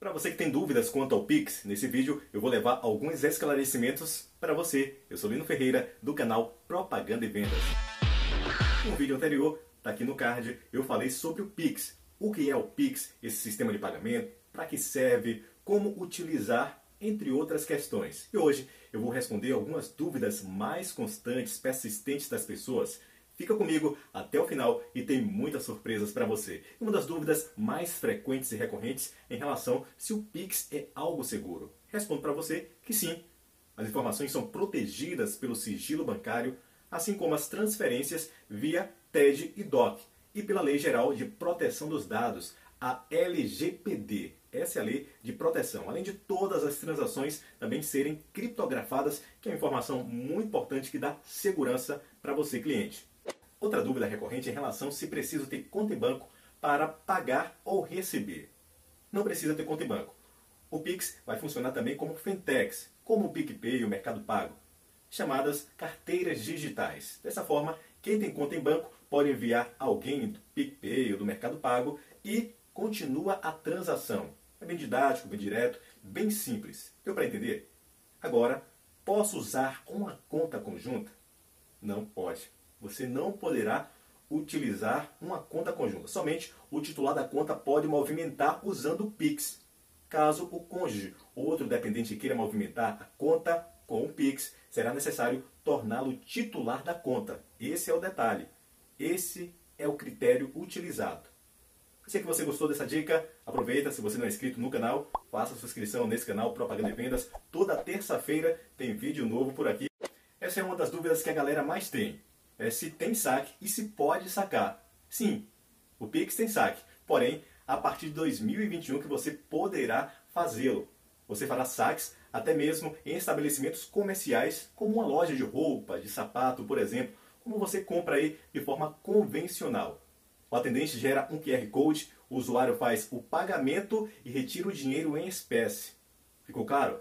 Para você que tem dúvidas quanto ao Pix, nesse vídeo eu vou levar alguns esclarecimentos para você. Eu sou Lino Ferreira, do canal Propaganda e Vendas. No vídeo anterior, tá aqui no card, eu falei sobre o Pix. O que é o Pix, esse sistema de pagamento, para que serve, como utilizar, entre outras questões. E hoje eu vou responder algumas dúvidas mais constantes, persistentes das pessoas Fica comigo até o final e tem muitas surpresas para você. Uma das dúvidas mais frequentes e recorrentes em relação se o Pix é algo seguro. Respondo para você que sim. As informações são protegidas pelo sigilo bancário, assim como as transferências via TED e DOC e pela Lei Geral de Proteção dos Dados, a LGPD. Essa é a lei de proteção. Além de todas as transações também serem criptografadas, que é uma informação muito importante que dá segurança para você, cliente. Outra dúvida recorrente é em relação se preciso ter conta em banco para pagar ou receber. Não precisa ter conta em banco. O Pix vai funcionar também como fintechs, como o PicPay e o Mercado Pago, chamadas carteiras digitais. Dessa forma, quem tem conta em banco pode enviar alguém do PicPay ou do Mercado Pago e continua a transação. É bem didático, bem direto, bem simples. Deu para entender? Agora, posso usar uma conta conjunta? Não pode você não poderá utilizar uma conta conjunta. Somente o titular da conta pode movimentar usando o Pix. Caso o cônjuge ou outro dependente queira movimentar a conta com o Pix, será necessário torná-lo titular da conta. Esse é o detalhe. Esse é o critério utilizado. Sei que você gostou dessa dica. Aproveita, se você não é inscrito no canal, faça sua inscrição nesse canal Propaganda e Vendas. Toda terça-feira tem vídeo novo por aqui. Essa é uma das dúvidas que a galera mais tem é, se tem saque e se pode sacar. Sim, o Pix tem saque, porém, a partir de 2021 que você poderá fazê-lo. Você fará saques até mesmo em estabelecimentos comerciais, como uma loja de roupa, de sapato, por exemplo, como você compra aí de forma convencional. O atendente gera um QR Code, o usuário faz o pagamento e retira o dinheiro em espécie. Ficou claro?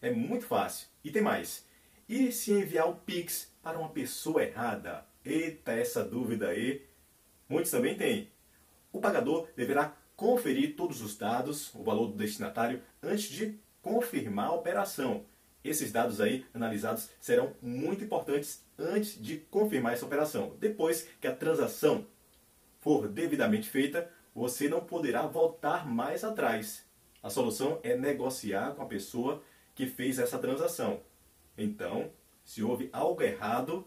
É muito fácil. E tem mais. E se enviar o Pix para uma pessoa errada? Eita, essa dúvida aí. Muitos também têm. O pagador deverá conferir todos os dados, o valor do destinatário, antes de confirmar a operação. Esses dados aí analisados serão muito importantes antes de confirmar essa operação. Depois que a transação for devidamente feita, você não poderá voltar mais atrás. A solução é negociar com a pessoa que fez essa transação. Então, se houve algo errado,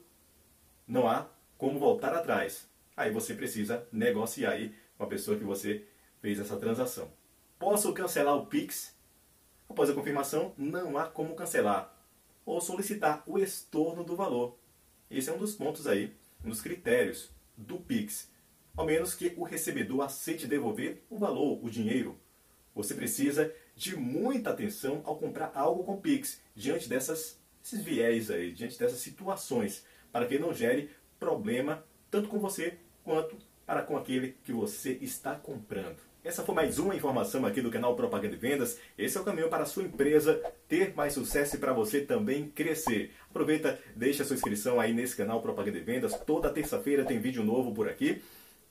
não há como voltar atrás. Aí você precisa negociar aí com a pessoa que você fez essa transação. Posso cancelar o Pix? Após a confirmação, não há como cancelar. Ou solicitar o estorno do valor. Esse é um dos pontos aí, um dos critérios do Pix. Ao menos que o recebedor aceite devolver o valor, o dinheiro. Você precisa de muita atenção ao comprar algo com Pix diante dessas esses viés aí, diante dessas situações, para que não gere problema tanto com você quanto para com aquele que você está comprando. Essa foi mais uma informação aqui do canal Propaganda e Vendas. Esse é o caminho para a sua empresa ter mais sucesso e para você também crescer. Aproveita, deixa a sua inscrição aí nesse canal Propaganda e Vendas. Toda terça-feira tem vídeo novo por aqui.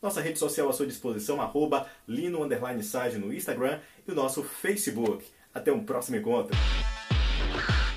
Nossa rede social à sua disposição, arroba Lino Sage no Instagram e o nosso Facebook. Até um próximo encontro.